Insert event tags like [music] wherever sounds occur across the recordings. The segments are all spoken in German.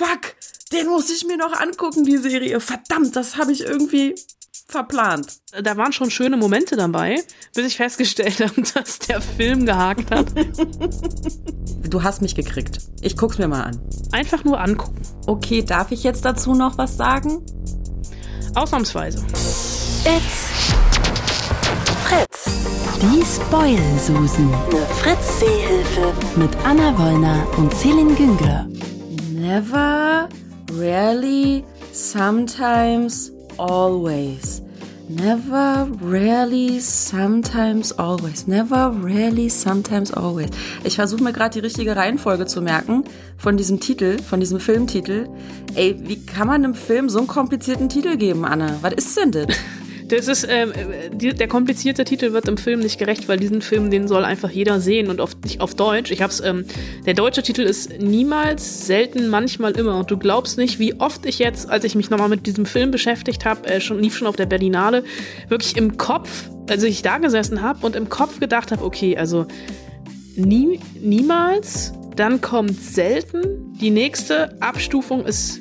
fuck, den muss ich mir noch angucken, die Serie. Verdammt, das habe ich irgendwie verplant. Da waren schon schöne Momente dabei, bis ich festgestellt [laughs] habe, dass der Film gehakt hat. Du hast mich gekriegt. Ich guck's mir mal an. Einfach nur angucken. Okay, darf ich jetzt dazu noch was sagen? Ausnahmsweise. It's Fritz. Die Spoil-Susen. Eine Fritz-Seehilfe. Mit Anna Wollner und Celine Güngler. Never, rarely, sometimes, always. Never, rarely, sometimes, always. Never, rarely, sometimes, always. Ich versuche mir gerade die richtige Reihenfolge zu merken von diesem Titel, von diesem Filmtitel. Ey, wie kann man einem Film so einen komplizierten Titel geben, Anna? Was ist denn das? [laughs] Das ist, ähm, die, der komplizierte Titel wird im Film nicht gerecht, weil diesen Film, den soll einfach jeder sehen und auf, nicht auf Deutsch. Ich hab's, ähm, der deutsche Titel ist niemals, selten, manchmal immer. Und du glaubst nicht, wie oft ich jetzt, als ich mich nochmal mit diesem Film beschäftigt habe, äh, schon lief schon auf der Berlinale, wirklich im Kopf, also ich da gesessen habe und im Kopf gedacht habe, okay, also nie, niemals, dann kommt selten, die nächste Abstufung ist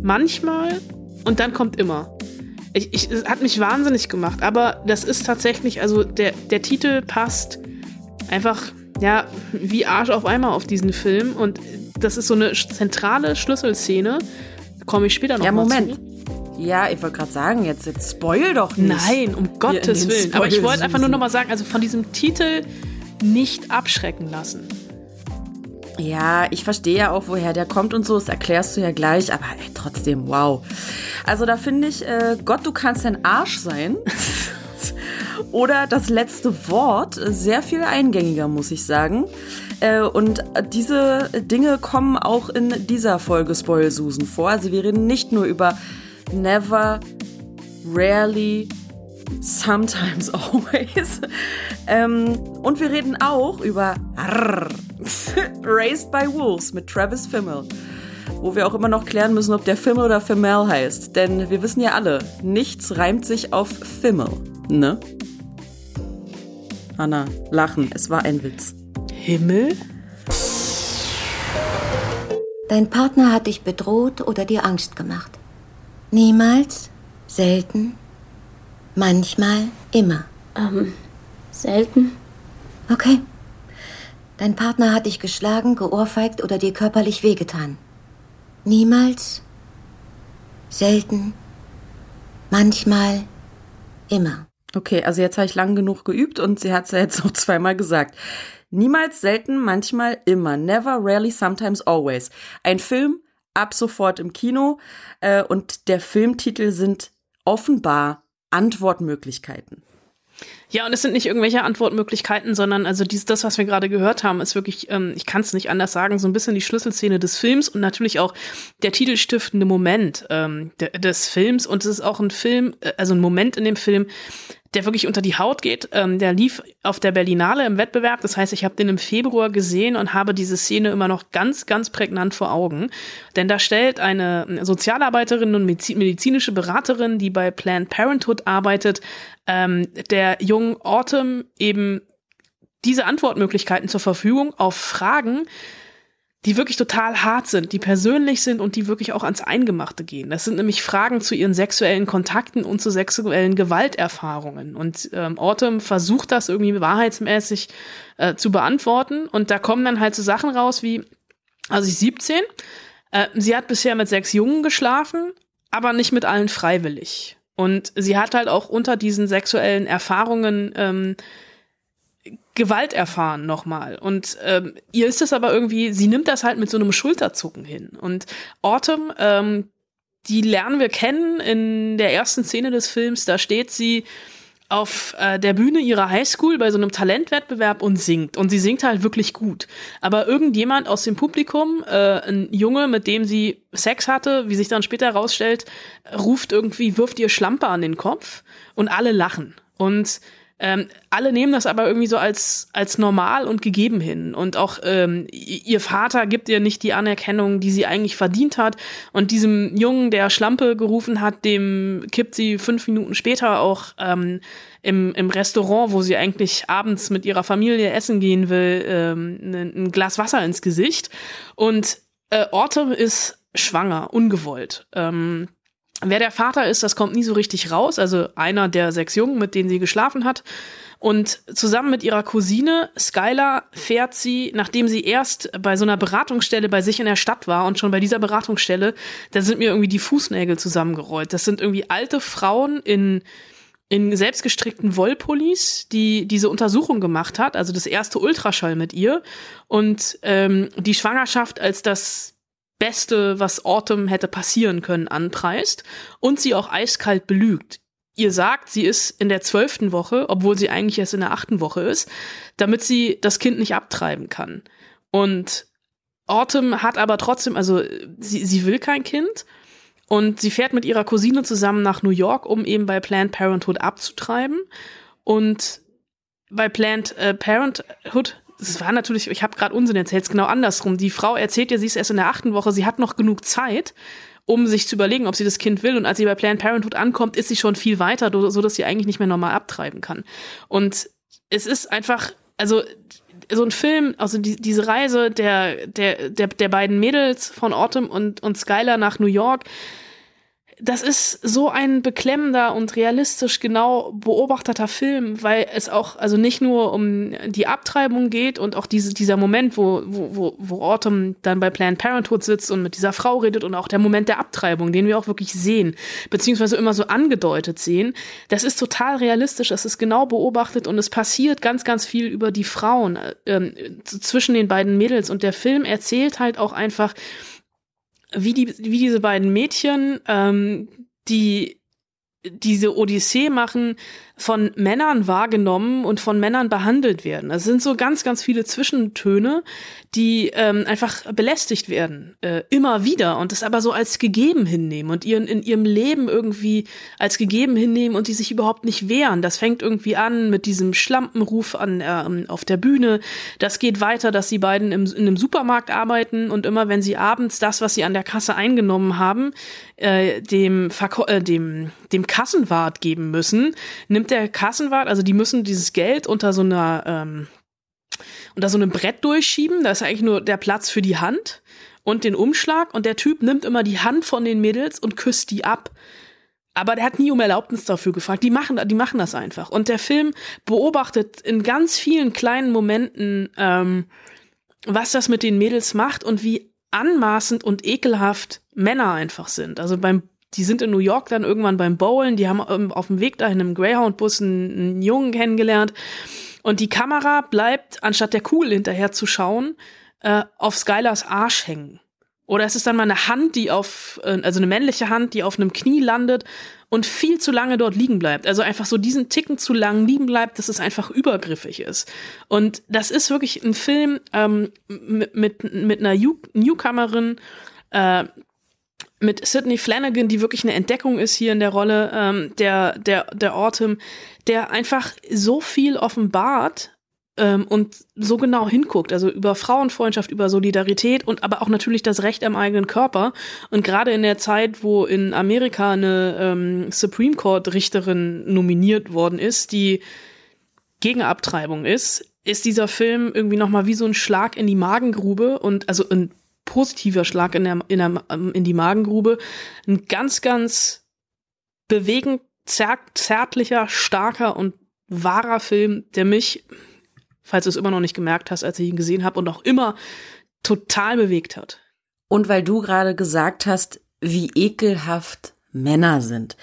manchmal und dann kommt immer. Ich, ich, es hat mich wahnsinnig gemacht, aber das ist tatsächlich, also der, der Titel passt einfach, ja, wie Arsch auf einmal auf diesen Film und das ist so eine zentrale Schlüsselszene. Komme ich später noch Ja, Moment. zu. Ja, ich wollte gerade sagen, jetzt, jetzt spoil doch nicht. Nein, um Gottes Willen. Aber ich wollte einfach nur noch mal sagen, also von diesem Titel nicht abschrecken lassen. Ja, ich verstehe ja auch, woher der kommt und so, das erklärst du ja gleich, aber ey, trotzdem, wow. Also da finde ich, äh, Gott, du kannst ein Arsch sein. [laughs] Oder das letzte Wort äh, sehr viel eingängiger, muss ich sagen. Äh, und diese Dinge kommen auch in dieser Folge Spoil Susan vor. Also wir reden nicht nur über never, rarely, sometimes always. Ähm, und wir reden auch über [laughs] Raised by Wolves mit Travis Fimmel. Wo wir auch immer noch klären müssen, ob der Fimmel oder Fimmel heißt. Denn wir wissen ja alle, nichts reimt sich auf Fimmel, ne? Anna, lachen, es war ein Witz. Himmel? Dein Partner hat dich bedroht oder dir Angst gemacht. Niemals, selten, manchmal, immer. Ähm, selten. Okay. Dein Partner hat dich geschlagen, geohrfeigt oder dir körperlich wehgetan. Niemals, selten, manchmal, immer. Okay, also jetzt habe ich lang genug geübt und sie hat es ja jetzt noch zweimal gesagt. Niemals, selten, manchmal, immer. Never, rarely, sometimes, always. Ein Film ab sofort im Kino äh, und der Filmtitel sind offenbar Antwortmöglichkeiten. Ja, und es sind nicht irgendwelche Antwortmöglichkeiten, sondern also dies, das, was wir gerade gehört haben, ist wirklich, ähm, ich kann es nicht anders sagen, so ein bisschen die Schlüsselszene des Films und natürlich auch der titelstiftende Moment ähm, de, des Films. Und es ist auch ein Film, äh, also ein Moment in dem Film, der wirklich unter die Haut geht. Ähm, der lief auf der Berlinale im Wettbewerb. Das heißt, ich habe den im Februar gesehen und habe diese Szene immer noch ganz, ganz prägnant vor Augen. Denn da stellt eine Sozialarbeiterin und medizi- medizinische Beraterin, die bei Planned Parenthood arbeitet, ähm, der jungen Autumn eben diese Antwortmöglichkeiten zur Verfügung auf Fragen, die wirklich total hart sind, die persönlich sind und die wirklich auch ans Eingemachte gehen. Das sind nämlich Fragen zu ihren sexuellen Kontakten und zu sexuellen Gewalterfahrungen. Und ähm, Autumn versucht das irgendwie wahrheitsmäßig äh, zu beantworten. Und da kommen dann halt so Sachen raus wie, also ist 17, äh, sie hat bisher mit sechs Jungen geschlafen, aber nicht mit allen freiwillig. Und sie hat halt auch unter diesen sexuellen Erfahrungen ähm, Gewalt erfahren nochmal. Und ähm, ihr ist es aber irgendwie, sie nimmt das halt mit so einem Schulterzucken hin. Und Autumn, ähm, die lernen wir kennen in der ersten Szene des Films. Da steht sie auf äh, der Bühne ihrer Highschool bei so einem Talentwettbewerb und singt. Und sie singt halt wirklich gut. Aber irgendjemand aus dem Publikum, äh, ein Junge, mit dem sie Sex hatte, wie sich dann später herausstellt, ruft irgendwie, wirft ihr Schlampe an den Kopf und alle lachen. Und ähm, alle nehmen das aber irgendwie so als, als normal und gegeben hin. Und auch ähm, ihr Vater gibt ihr nicht die Anerkennung, die sie eigentlich verdient hat. Und diesem Jungen, der Schlampe gerufen hat, dem kippt sie fünf Minuten später auch ähm, im, im Restaurant, wo sie eigentlich abends mit ihrer Familie essen gehen will, ähm, ein, ein Glas Wasser ins Gesicht. Und äh, Autumn ist schwanger, ungewollt. Ähm, wer der Vater ist, das kommt nie so richtig raus. Also einer der sechs Jungen, mit denen sie geschlafen hat. Und zusammen mit ihrer Cousine Skylar fährt sie, nachdem sie erst bei so einer Beratungsstelle bei sich in der Stadt war und schon bei dieser Beratungsstelle, da sind mir irgendwie die Fußnägel zusammengerollt. Das sind irgendwie alte Frauen in in selbstgestrickten Wollpullis, die diese Untersuchung gemacht hat, also das erste Ultraschall mit ihr und ähm, die Schwangerschaft als das Beste, was Autumn hätte passieren können, anpreist und sie auch eiskalt belügt. Ihr sagt, sie ist in der zwölften Woche, obwohl sie eigentlich erst in der achten Woche ist, damit sie das Kind nicht abtreiben kann. Und Autumn hat aber trotzdem, also sie, sie will kein Kind und sie fährt mit ihrer Cousine zusammen nach New York, um eben bei Planned Parenthood abzutreiben. Und bei Planned äh, Parenthood, das war natürlich, ich habe gerade Unsinn erzählt, es genau andersrum. Die Frau erzählt ja, sie ist erst in der achten Woche, sie hat noch genug Zeit, um sich zu überlegen, ob sie das Kind will. Und als sie bei Planned Parenthood ankommt, ist sie schon viel weiter, so dass sie eigentlich nicht mehr normal abtreiben kann. Und es ist einfach, also so ein Film, also die, diese Reise der, der, der, der beiden Mädels von Autumn und, und Skylar nach New York, das ist so ein beklemmender und realistisch genau beobachteter Film, weil es auch also nicht nur um die Abtreibung geht und auch diese, dieser Moment, wo, wo, wo Autumn dann bei Planned Parenthood sitzt und mit dieser Frau redet und auch der Moment der Abtreibung, den wir auch wirklich sehen, beziehungsweise immer so angedeutet sehen, das ist total realistisch, es ist genau beobachtet und es passiert ganz, ganz viel über die Frauen äh, zwischen den beiden Mädels. Und der Film erzählt halt auch einfach, wie, die, wie diese beiden Mädchen, ähm, die diese Odyssee machen, von Männern wahrgenommen und von Männern behandelt werden. Es sind so ganz, ganz viele Zwischentöne, die ähm, einfach belästigt werden, äh, immer wieder und das aber so als gegeben hinnehmen und ihren in ihrem Leben irgendwie als gegeben hinnehmen und die sich überhaupt nicht wehren. Das fängt irgendwie an mit diesem Schlampenruf an äh, auf der Bühne. Das geht weiter, dass die beiden im, in einem Supermarkt arbeiten und immer wenn sie abends das, was sie an der Kasse eingenommen haben, äh, dem, Verko äh, dem, dem Kassenwart geben müssen, nimmt der Kassenwart, also die müssen dieses Geld unter so einer, ähm, unter so einem Brett durchschieben. Da ist eigentlich nur der Platz für die Hand und den Umschlag und der Typ nimmt immer die Hand von den Mädels und küsst die ab. Aber der hat nie um Erlaubnis dafür gefragt. Die machen, die machen das einfach. Und der Film beobachtet in ganz vielen kleinen Momenten, ähm, was das mit den Mädels macht und wie anmaßend und ekelhaft Männer einfach sind. Also beim die sind in New York dann irgendwann beim Bowlen, die haben ähm, auf dem Weg dahin im Greyhound-Bus einen, einen Jungen kennengelernt. Und die Kamera bleibt, anstatt der Kugel hinterher zu schauen, äh, auf Skylars Arsch hängen. Oder es ist dann mal eine Hand, die auf, äh, also eine männliche Hand, die auf einem Knie landet und viel zu lange dort liegen bleibt. Also einfach so diesen Ticken zu lang liegen bleibt, dass es einfach übergriffig ist. Und das ist wirklich ein Film ähm, mit, mit, mit einer Newcomerin, äh, mit Sidney Flanagan, die wirklich eine Entdeckung ist hier in der Rolle ähm, der, der, der Autumn, der einfach so viel offenbart ähm, und so genau hinguckt, also über Frauenfreundschaft, über Solidarität und aber auch natürlich das Recht am eigenen Körper. Und gerade in der Zeit, wo in Amerika eine ähm, Supreme Court Richterin nominiert worden ist, die gegen Abtreibung ist, ist dieser Film irgendwie nochmal wie so ein Schlag in die Magengrube und also ein positiver Schlag in, der, in, der, ähm, in die Magengrube. Ein ganz, ganz bewegend, zärtlicher, starker und wahrer Film, der mich, falls du es immer noch nicht gemerkt hast, als ich ihn gesehen habe und auch immer total bewegt hat. Und weil du gerade gesagt hast, wie ekelhaft Männer sind,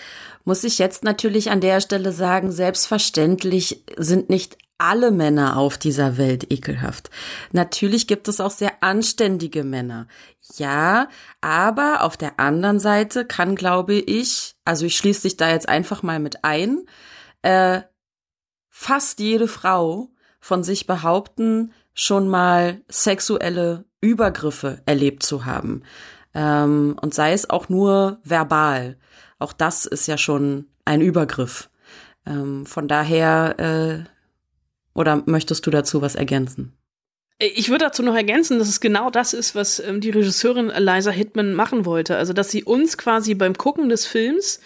muss ich jetzt natürlich an der Stelle sagen, selbstverständlich sind nicht alle Männer auf dieser Welt ekelhaft. Natürlich gibt es auch sehr anständige Männer. Ja, aber auf der anderen Seite kann, glaube ich, also ich schließe dich da jetzt einfach mal mit ein, äh, fast jede Frau von sich behaupten, schon mal sexuelle Übergriffe erlebt zu haben. Ähm, und sei es auch nur verbal. Auch das ist ja schon ein Übergriff. Ähm, von daher äh, oder möchtest du dazu was ergänzen? Ich würde dazu noch ergänzen, dass es genau das ist, was ähm, die Regisseurin Eliza Hitman machen wollte. Also, dass sie uns quasi beim Gucken des Films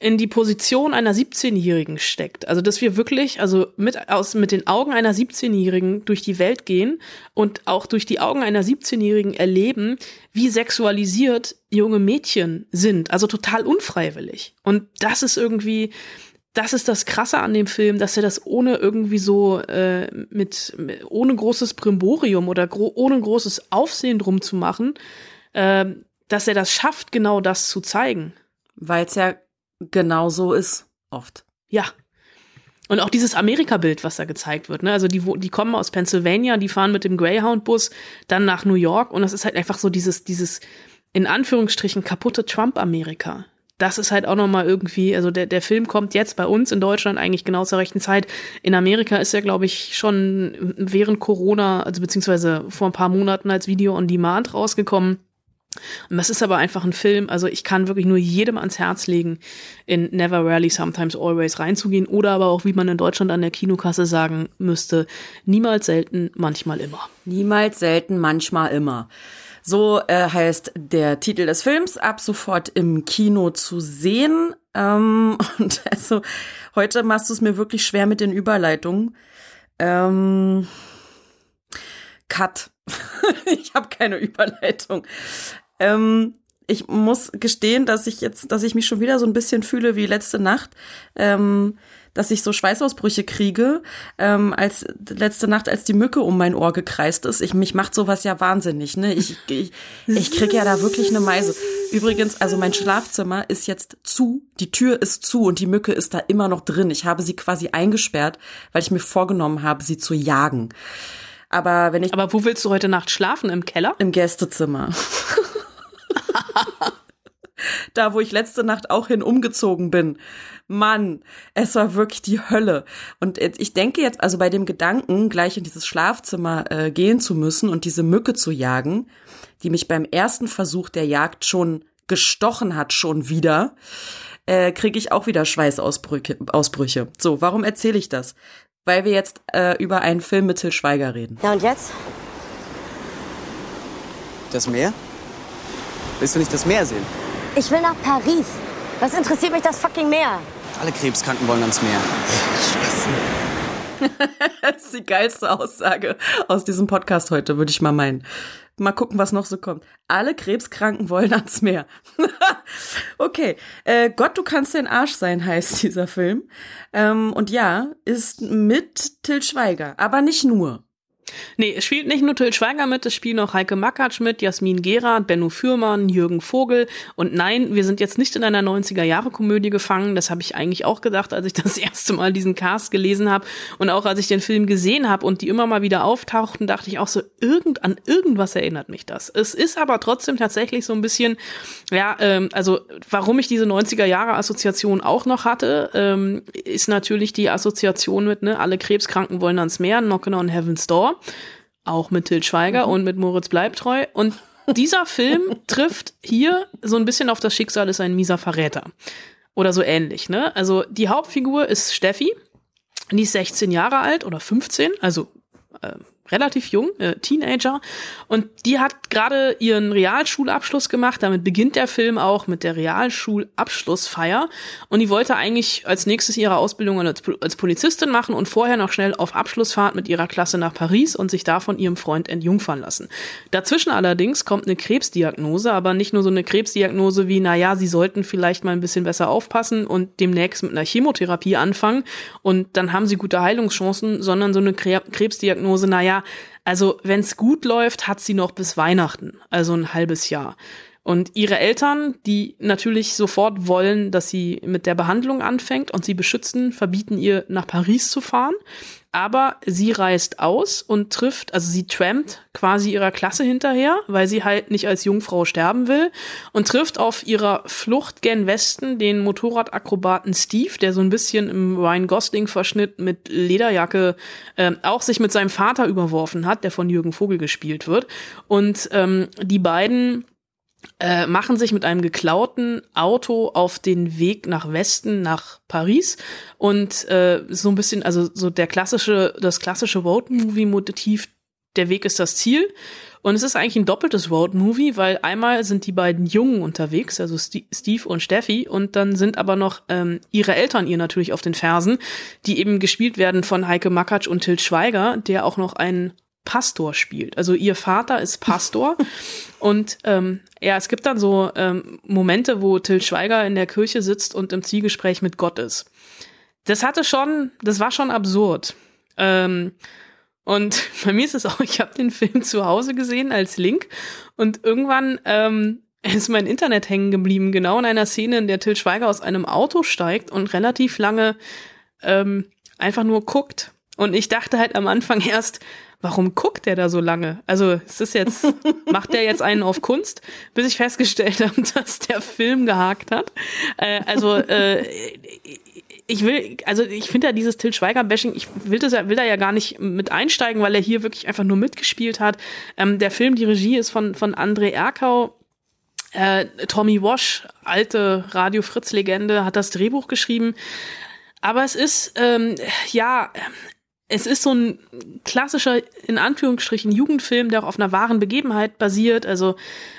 in die Position einer 17-Jährigen steckt. Also, dass wir wirklich, also mit, aus, mit den Augen einer 17-Jährigen durch die Welt gehen und auch durch die Augen einer 17-Jährigen erleben, wie sexualisiert junge Mädchen sind. Also total unfreiwillig. Und das ist irgendwie, das ist das Krasse an dem Film, dass er das ohne irgendwie so äh, mit, ohne großes Brimborium oder gro ohne großes Aufsehen drum zu machen, äh, dass er das schafft, genau das zu zeigen. Weil es ja genau so ist, oft. Ja. Und auch dieses Amerika-Bild, was da gezeigt wird. Ne? Also die, die kommen aus Pennsylvania, die fahren mit dem Greyhound-Bus dann nach New York und das ist halt einfach so dieses, dieses in Anführungsstrichen kaputte Trump-Amerika. Das ist halt auch nochmal irgendwie, also der, der Film kommt jetzt bei uns in Deutschland eigentlich genau zur rechten Zeit. In Amerika ist er, glaube ich, schon während Corona, also beziehungsweise vor ein paar Monaten als Video on Demand rausgekommen. Und das ist aber einfach ein Film, also ich kann wirklich nur jedem ans Herz legen, in Never Rarely, Sometimes Always reinzugehen oder aber auch, wie man in Deutschland an der Kinokasse sagen müsste, niemals selten, manchmal immer. Niemals selten, manchmal immer. So äh, heißt der Titel des Films, ab sofort im Kino zu sehen. Ähm, [laughs] und also heute machst du es mir wirklich schwer mit den Überleitungen. Ähm, Cut. [laughs] ich habe keine Überleitung. Ähm, ich muss gestehen, dass ich jetzt, dass ich mich schon wieder so ein bisschen fühle wie letzte Nacht, ähm, dass ich so Schweißausbrüche kriege, ähm, als letzte Nacht, als die Mücke um mein Ohr gekreist ist. Ich mich macht sowas ja wahnsinnig, ne? Ich ich, ich krieg ja da wirklich eine Meise. Übrigens, also mein Schlafzimmer ist jetzt zu, die Tür ist zu und die Mücke ist da immer noch drin. Ich habe sie quasi eingesperrt, weil ich mir vorgenommen habe, sie zu jagen. Aber wenn ich Aber wo willst du heute Nacht schlafen? Im Keller? Im Gästezimmer. [laughs] [laughs] da, wo ich letzte Nacht auch hin umgezogen bin. Mann, es war wirklich die Hölle. Und ich denke jetzt, also bei dem Gedanken, gleich in dieses Schlafzimmer äh, gehen zu müssen und diese Mücke zu jagen, die mich beim ersten Versuch der Jagd schon gestochen hat, schon wieder, äh, kriege ich auch wieder Schweißausbrüche. Ausbrüche. So, warum erzähle ich das? Weil wir jetzt äh, über einen Film mit Till Schweiger reden. Ja, und jetzt? Das Meer? Willst du nicht das Meer sehen? Ich will nach Paris. Was interessiert mich das fucking Meer? Alle Krebskranken wollen ans Meer. [laughs] das ist die geilste Aussage aus diesem Podcast heute, würde ich mal meinen. Mal gucken, was noch so kommt. Alle Krebskranken wollen ans Meer. [laughs] okay. Äh, Gott, du kannst dein Arsch sein, heißt dieser Film. Ähm, und ja, ist mit Till Schweiger, aber nicht nur. Nee, es spielt nicht nur Till Schweiger mit, es spielen auch Heike Makatsch mit, Jasmin Gerard, Benno Fürmann, Jürgen Vogel. Und nein, wir sind jetzt nicht in einer 90er-Jahre-Komödie gefangen. Das habe ich eigentlich auch gedacht, als ich das [laughs] erste Mal diesen Cast gelesen habe. Und auch als ich den Film gesehen habe und die immer mal wieder auftauchten, dachte ich auch so, irgend, an irgendwas erinnert mich das. Es ist aber trotzdem tatsächlich so ein bisschen, ja, ähm, also warum ich diese 90er-Jahre-Assoziation auch noch hatte, ähm, ist natürlich die Assoziation mit, ne, alle Krebskranken wollen ans Meer, Knockin' on Heaven's Door auch mit Til Schweiger mhm. und mit Moritz Bleibtreu. Und dieser [laughs] Film trifft hier so ein bisschen auf das Schicksal ist ein mieser Verräter. Oder so ähnlich, ne? Also die Hauptfigur ist Steffi. Die ist 16 Jahre alt oder 15, also äh, relativ jung, äh, Teenager. Und die hat gerade ihren Realschulabschluss gemacht. Damit beginnt der Film auch mit der Realschulabschlussfeier. Und die wollte eigentlich als nächstes ihre Ausbildung als, als Polizistin machen und vorher noch schnell auf Abschlussfahrt mit ihrer Klasse nach Paris und sich da von ihrem Freund entjungfern lassen. Dazwischen allerdings kommt eine Krebsdiagnose, aber nicht nur so eine Krebsdiagnose wie, na ja, sie sollten vielleicht mal ein bisschen besser aufpassen und demnächst mit einer Chemotherapie anfangen und dann haben sie gute Heilungschancen, sondern so eine Krebsdiagnose, na also wenn es gut läuft, hat sie noch bis Weihnachten, also ein halbes Jahr. Und ihre Eltern, die natürlich sofort wollen, dass sie mit der Behandlung anfängt und sie beschützen, verbieten ihr nach Paris zu fahren. Aber sie reist aus und trifft, also sie trampt quasi ihrer Klasse hinterher, weil sie halt nicht als Jungfrau sterben will und trifft auf ihrer Flucht gen Westen den Motorradakrobaten Steve, der so ein bisschen im Ryan Gosling-Verschnitt mit Lederjacke äh, auch sich mit seinem Vater überworfen hat, der von Jürgen Vogel gespielt wird. Und ähm, die beiden äh, machen sich mit einem geklauten Auto auf den Weg nach Westen, nach Paris und äh, so ein bisschen, also so der klassische, das klassische Road-Movie-Motiv der Weg ist das Ziel. Und es ist eigentlich ein doppeltes Road-Movie, weil einmal sind die beiden Jungen unterwegs, also Steve und Steffi, und dann sind aber noch ähm, ihre Eltern ihr natürlich auf den Fersen, die eben gespielt werden von Heike Makatsch und Til Schweiger, der auch noch einen Pastor spielt. Also ihr Vater ist Pastor [laughs] und ähm, ja, es gibt dann so ähm, Momente, wo Til Schweiger in der Kirche sitzt und im Zielgespräch mit Gott ist. Das hatte schon, das war schon absurd. Ähm, und [laughs] bei mir ist es auch, ich habe den Film zu Hause gesehen als Link und irgendwann ähm, [laughs] ist mein Internet hängen geblieben, genau in einer Szene, in der Till Schweiger aus einem Auto steigt und relativ lange ähm, einfach nur guckt. Und ich dachte halt am Anfang erst, warum guckt der da so lange? Also ist das jetzt, [laughs] macht der jetzt einen auf Kunst? Bis ich festgestellt [laughs] habe, dass der Film gehakt hat. Äh, also äh, ich will, also ich finde ja dieses Til Schweiger-Bashing, ich will, das, will da ja gar nicht mit einsteigen, weil er hier wirklich einfach nur mitgespielt hat. Ähm, der Film, die Regie ist von, von André Erkau. Äh, Tommy Wash, alte Radio Fritz-Legende, hat das Drehbuch geschrieben. Aber es ist, ähm, ja, es ist so ein klassischer, in Anführungsstrichen, Jugendfilm, der auch auf einer wahren Begebenheit basiert. Also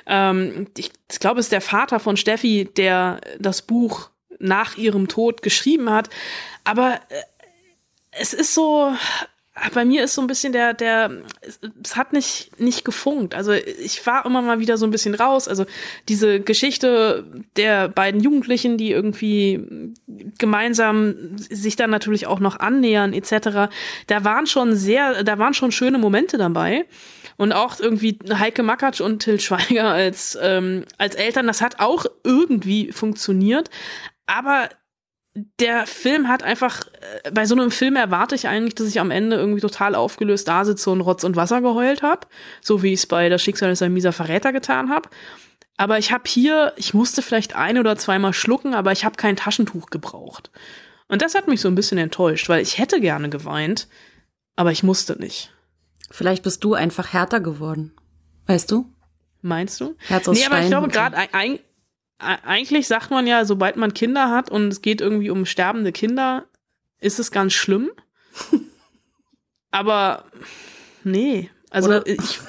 ähm, ich, ich glaube, es ist der Vater von Steffi, der das Buch nach ihrem Tod geschrieben hat. Aber äh, es ist so, bei mir ist so ein bisschen der, der, es hat nicht, nicht gefunkt. Also ich war immer mal wieder so ein bisschen raus. Also diese Geschichte der beiden Jugendlichen, die irgendwie gemeinsam sich dann natürlich auch noch annähern, etc. Da waren schon sehr, da waren schon schöne Momente dabei. Und auch irgendwie Heike Makatsch und Till Schweiger als, ähm, als Eltern, das hat auch irgendwie funktioniert. Aber der Film hat einfach, äh, bei so einem Film erwarte ich eigentlich, dass ich am Ende irgendwie total aufgelöst da sitze und Rotz und Wasser geheult habe, so wie ich es bei Das Schicksal ist ein mieser Verräter getan habe. Aber ich habe hier, ich musste vielleicht ein oder zweimal schlucken, aber ich habe kein Taschentuch gebraucht. Und das hat mich so ein bisschen enttäuscht, weil ich hätte gerne geweint, aber ich musste nicht. Vielleicht bist du einfach härter geworden. Weißt du? Meinst du? Herz aus nee, aber Stein ich glaube gerade eigentlich sagt man ja, sobald man Kinder hat und es geht irgendwie um sterbende Kinder, ist es ganz schlimm. [laughs] Aber nee, also Oder- ich,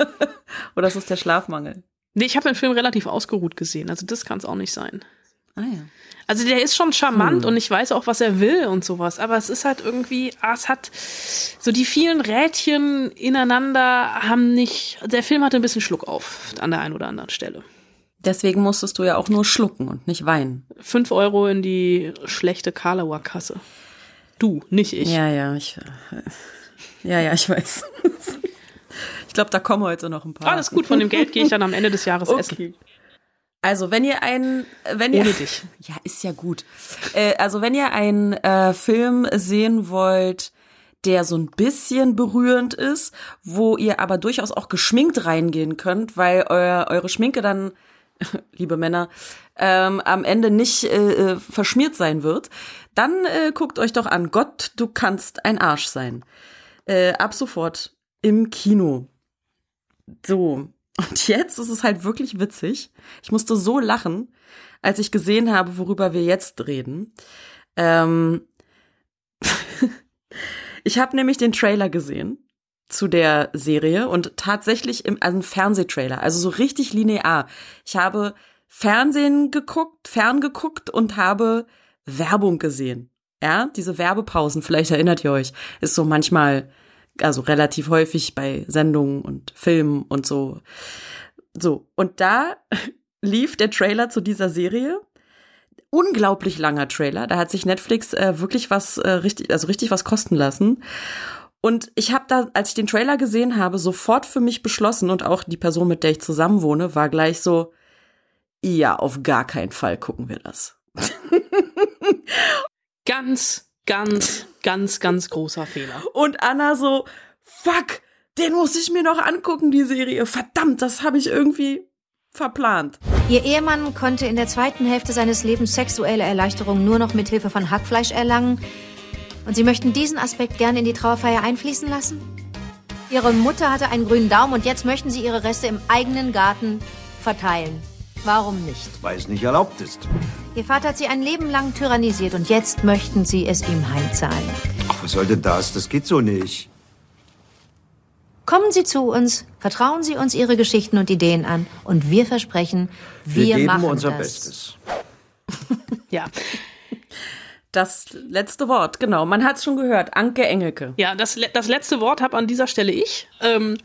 [laughs] Oder ist es der Schlafmangel? nee, ich habe den Film relativ ausgeruht gesehen, also das kann es auch nicht sein. Ah ja. Also der ist schon charmant Hm. und ich weiß auch, was er will und sowas, aber es ist halt irgendwie, ah, es hat so die vielen Rädchen ineinander haben nicht, der Film hatte ein bisschen Schluck auf an der einen oder anderen Stelle. Deswegen musstest du ja auch nur schlucken und nicht weinen. Fünf Euro in die schlechte Karlauer Kasse. Du, nicht ich. Ja, ja, ich. äh, Ja, ja, ich weiß. Ich glaube, da kommen heute noch ein paar. Alles gut, von dem Geld gehe ich dann am Ende des Jahres essen. Okay. Also, wenn ihr ein, wenn ihr, Ohne dich. ja, ist ja gut. Äh, also, wenn ihr einen äh, Film sehen wollt, der so ein bisschen berührend ist, wo ihr aber durchaus auch geschminkt reingehen könnt, weil euer, eure Schminke dann, [laughs] liebe Männer, ähm, am Ende nicht äh, äh, verschmiert sein wird, dann äh, guckt euch doch an. Gott, du kannst ein Arsch sein. Äh, ab sofort im Kino. So. Und jetzt ist es halt wirklich witzig. Ich musste so lachen, als ich gesehen habe, worüber wir jetzt reden. Ähm [laughs] ich habe nämlich den Trailer gesehen zu der Serie und tatsächlich im also ein Fernsehtrailer, also so richtig linear. Ich habe Fernsehen geguckt, ferngeguckt und habe Werbung gesehen. Ja, diese Werbepausen, vielleicht erinnert ihr euch, ist so manchmal, also relativ häufig bei Sendungen und Filmen und so. So, und da [laughs] lief der Trailer zu dieser Serie. Unglaublich langer Trailer. Da hat sich Netflix äh, wirklich was äh, richtig, also richtig was kosten lassen. Und ich habe da, als ich den Trailer gesehen habe, sofort für mich beschlossen und auch die Person, mit der ich zusammen wohne, war gleich so, ja, auf gar keinen Fall gucken wir das. [laughs] Ganz, ganz, ganz, ganz großer Fehler. Und Anna so, fuck, den muss ich mir noch angucken, die Serie. Verdammt, das habe ich irgendwie verplant. Ihr Ehemann konnte in der zweiten Hälfte seines Lebens sexuelle Erleichterung nur noch mit Hilfe von Hackfleisch erlangen. Und Sie möchten diesen Aspekt gerne in die Trauerfeier einfließen lassen? Ihre Mutter hatte einen grünen Daumen und jetzt möchten Sie ihre Reste im eigenen Garten verteilen. Warum nicht? Weil es nicht erlaubt ist. Ihr Vater hat Sie ein Leben lang tyrannisiert und jetzt möchten Sie es ihm heimzahlen. Ach, was soll denn das? Das geht so nicht. Kommen Sie zu uns, vertrauen Sie uns Ihre Geschichten und Ideen an und wir versprechen, wir, Wir geben machen unser das. Bestes. [laughs] Ja. Das letzte Wort, genau. Man hat es schon gehört. Anke Engelke. Ja, das, das letzte Wort habe an dieser Stelle ich. Ähm,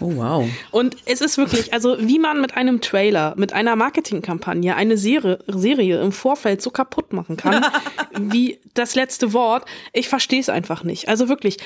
Oh, wow. [laughs] Und es ist wirklich, also wie man mit einem Trailer, mit einer Marketingkampagne eine Serie, Serie im Vorfeld so kaputt machen kann, [laughs] wie das letzte Wort, ich verstehe es einfach nicht. Also wirklich,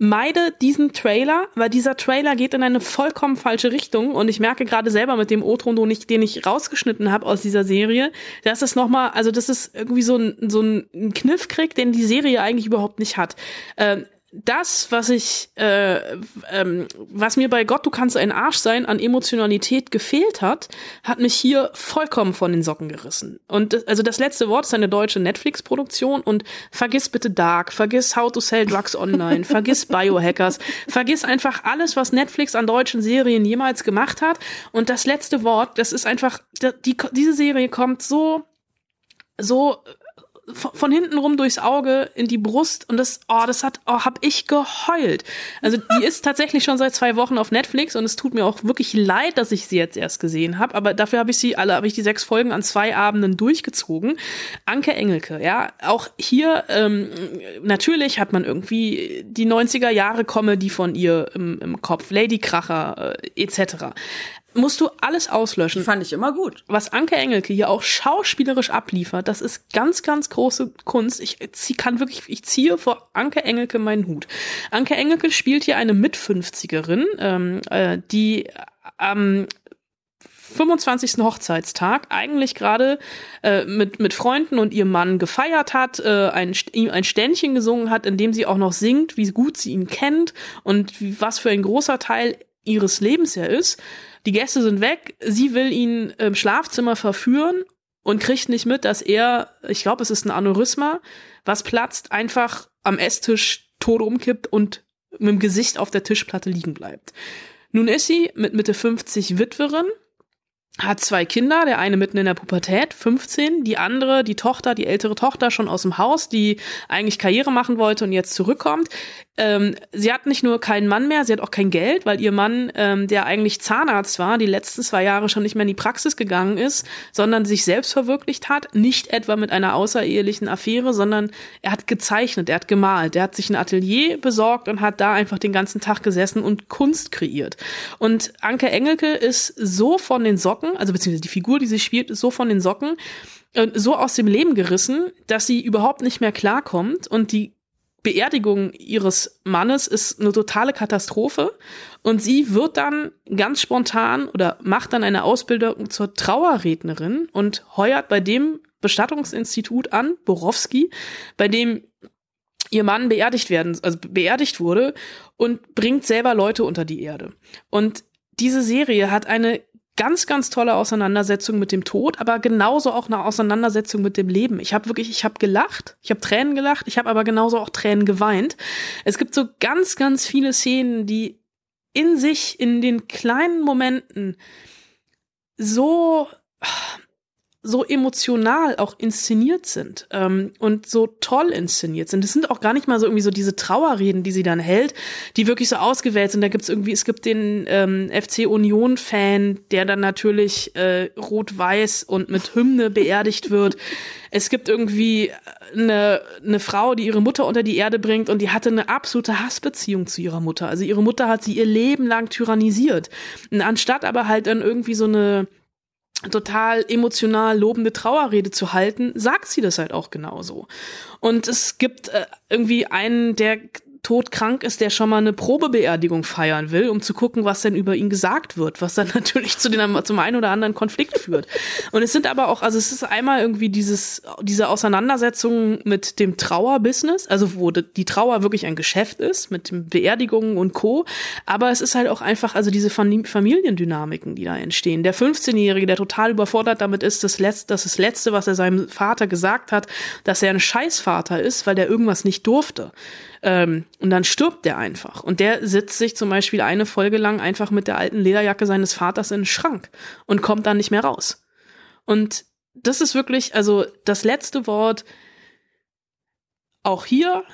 meide diesen Trailer, weil dieser Trailer geht in eine vollkommen falsche Richtung und ich merke gerade selber mit dem O-Ton, den ich, den ich rausgeschnitten habe aus dieser Serie, dass es nochmal, also das ist irgendwie so ein, so ein Kniffkrieg, den die Serie eigentlich überhaupt nicht hat. Ähm, das, was ich, äh, ähm, was mir bei Gott, du kannst ein Arsch sein, an Emotionalität gefehlt hat, hat mich hier vollkommen von den Socken gerissen. Und also das letzte Wort ist eine deutsche Netflix-Produktion und vergiss bitte Dark, vergiss How to Sell Drugs Online, [laughs] vergiss Biohackers, vergiss einfach alles, was Netflix an deutschen Serien jemals gemacht hat. Und das letzte Wort, das ist einfach, die, diese Serie kommt so, so von hinten rum durchs Auge in die Brust und das, oh, das hat, oh, hab ich geheult. Also die ist tatsächlich schon seit zwei Wochen auf Netflix und es tut mir auch wirklich leid, dass ich sie jetzt erst gesehen habe, aber dafür habe ich sie alle, habe ich die sechs Folgen an zwei Abenden durchgezogen. Anke Engelke, ja, auch hier ähm, natürlich hat man irgendwie die 90er Jahre Comedy von ihr im, im Kopf, Lady Kracher äh, etc musst du alles auslöschen. Fand ich immer gut. Was Anke Engelke hier auch schauspielerisch abliefert, das ist ganz, ganz große Kunst. Ich zieh, kann wirklich, ich ziehe vor Anke Engelke meinen Hut. Anke Engelke spielt hier eine Mitfünfzigerin, ähm, äh, die am 25. Hochzeitstag eigentlich gerade äh, mit, mit Freunden und ihrem Mann gefeiert hat, äh, ein, ihm ein Ständchen gesungen hat, in dem sie auch noch singt, wie gut sie ihn kennt und wie, was für ein großer Teil ihres Lebens er ist. Die Gäste sind weg, sie will ihn im Schlafzimmer verführen und kriegt nicht mit, dass er, ich glaube, es ist ein Aneurysma, was platzt, einfach am Esstisch tot umkippt und mit dem Gesicht auf der Tischplatte liegen bleibt. Nun ist sie mit Mitte 50 Witwerin, hat zwei Kinder, der eine mitten in der Pubertät, 15, die andere, die Tochter, die ältere Tochter schon aus dem Haus, die eigentlich Karriere machen wollte und jetzt zurückkommt. Ähm, sie hat nicht nur keinen Mann mehr, sie hat auch kein Geld, weil ihr Mann, ähm, der eigentlich Zahnarzt war, die letzten zwei Jahre schon nicht mehr in die Praxis gegangen ist, sondern sich selbst verwirklicht hat, nicht etwa mit einer außerehelichen Affäre, sondern er hat gezeichnet, er hat gemalt, er hat sich ein Atelier besorgt und hat da einfach den ganzen Tag gesessen und Kunst kreiert. Und Anke Engelke ist so von den Socken, also beziehungsweise die Figur, die sie spielt, ist so von den Socken, äh, so aus dem Leben gerissen, dass sie überhaupt nicht mehr klarkommt und die Beerdigung ihres Mannes ist eine totale Katastrophe und sie wird dann ganz spontan oder macht dann eine Ausbildung zur Trauerrednerin und heuert bei dem Bestattungsinstitut an, Borowski, bei dem ihr Mann beerdigt werden, also beerdigt wurde und bringt selber Leute unter die Erde. Und diese Serie hat eine ganz, ganz tolle Auseinandersetzung mit dem Tod, aber genauso auch eine Auseinandersetzung mit dem Leben. Ich habe wirklich, ich habe gelacht, ich habe Tränen gelacht, ich habe aber genauso auch Tränen geweint. Es gibt so ganz, ganz viele Szenen, die in sich, in den kleinen Momenten so so emotional auch inszeniert sind ähm, und so toll inszeniert sind. Es sind auch gar nicht mal so irgendwie so diese Trauerreden, die sie dann hält, die wirklich so ausgewählt sind. Da gibt's irgendwie, es gibt den ähm, FC Union-Fan, der dann natürlich äh, rot-weiß und mit Hymne beerdigt wird. [laughs] Es gibt irgendwie eine, eine Frau, die ihre Mutter unter die Erde bringt und die hatte eine absolute Hassbeziehung zu ihrer Mutter. Also ihre Mutter hat sie ihr Leben lang tyrannisiert. Und anstatt aber halt dann irgendwie so eine total emotional lobende Trauerrede zu halten, sagt sie das halt auch genauso. Und es gibt äh, irgendwie einen, der todkrank ist, der schon mal eine Probebeerdigung feiern will, um zu gucken, was denn über ihn gesagt wird, was dann [laughs] natürlich zu den, zum einen oder anderen Konflikt führt. Und es sind aber auch, also es ist einmal irgendwie dieses, diese Auseinandersetzung mit dem Trauerbusiness, also wo die Trauer wirklich ein Geschäft ist, mit Beerdigungen und Co. Aber es ist halt auch einfach, also diese Familiendynamiken, die da entstehen. Der 15-Jährige, der total überfordert damit ist, das letzte, das, ist das Letzte, was er seinem Vater gesagt hat, dass er ein Scheißvater ist, weil der irgendwas nicht durfte. Ähm, und dann stirbt der einfach. Und der sitzt sich zum Beispiel eine Folge lang einfach mit der alten Lederjacke seines Vaters in den Schrank und kommt dann nicht mehr raus. Und das ist wirklich, also das letzte Wort, auch hier,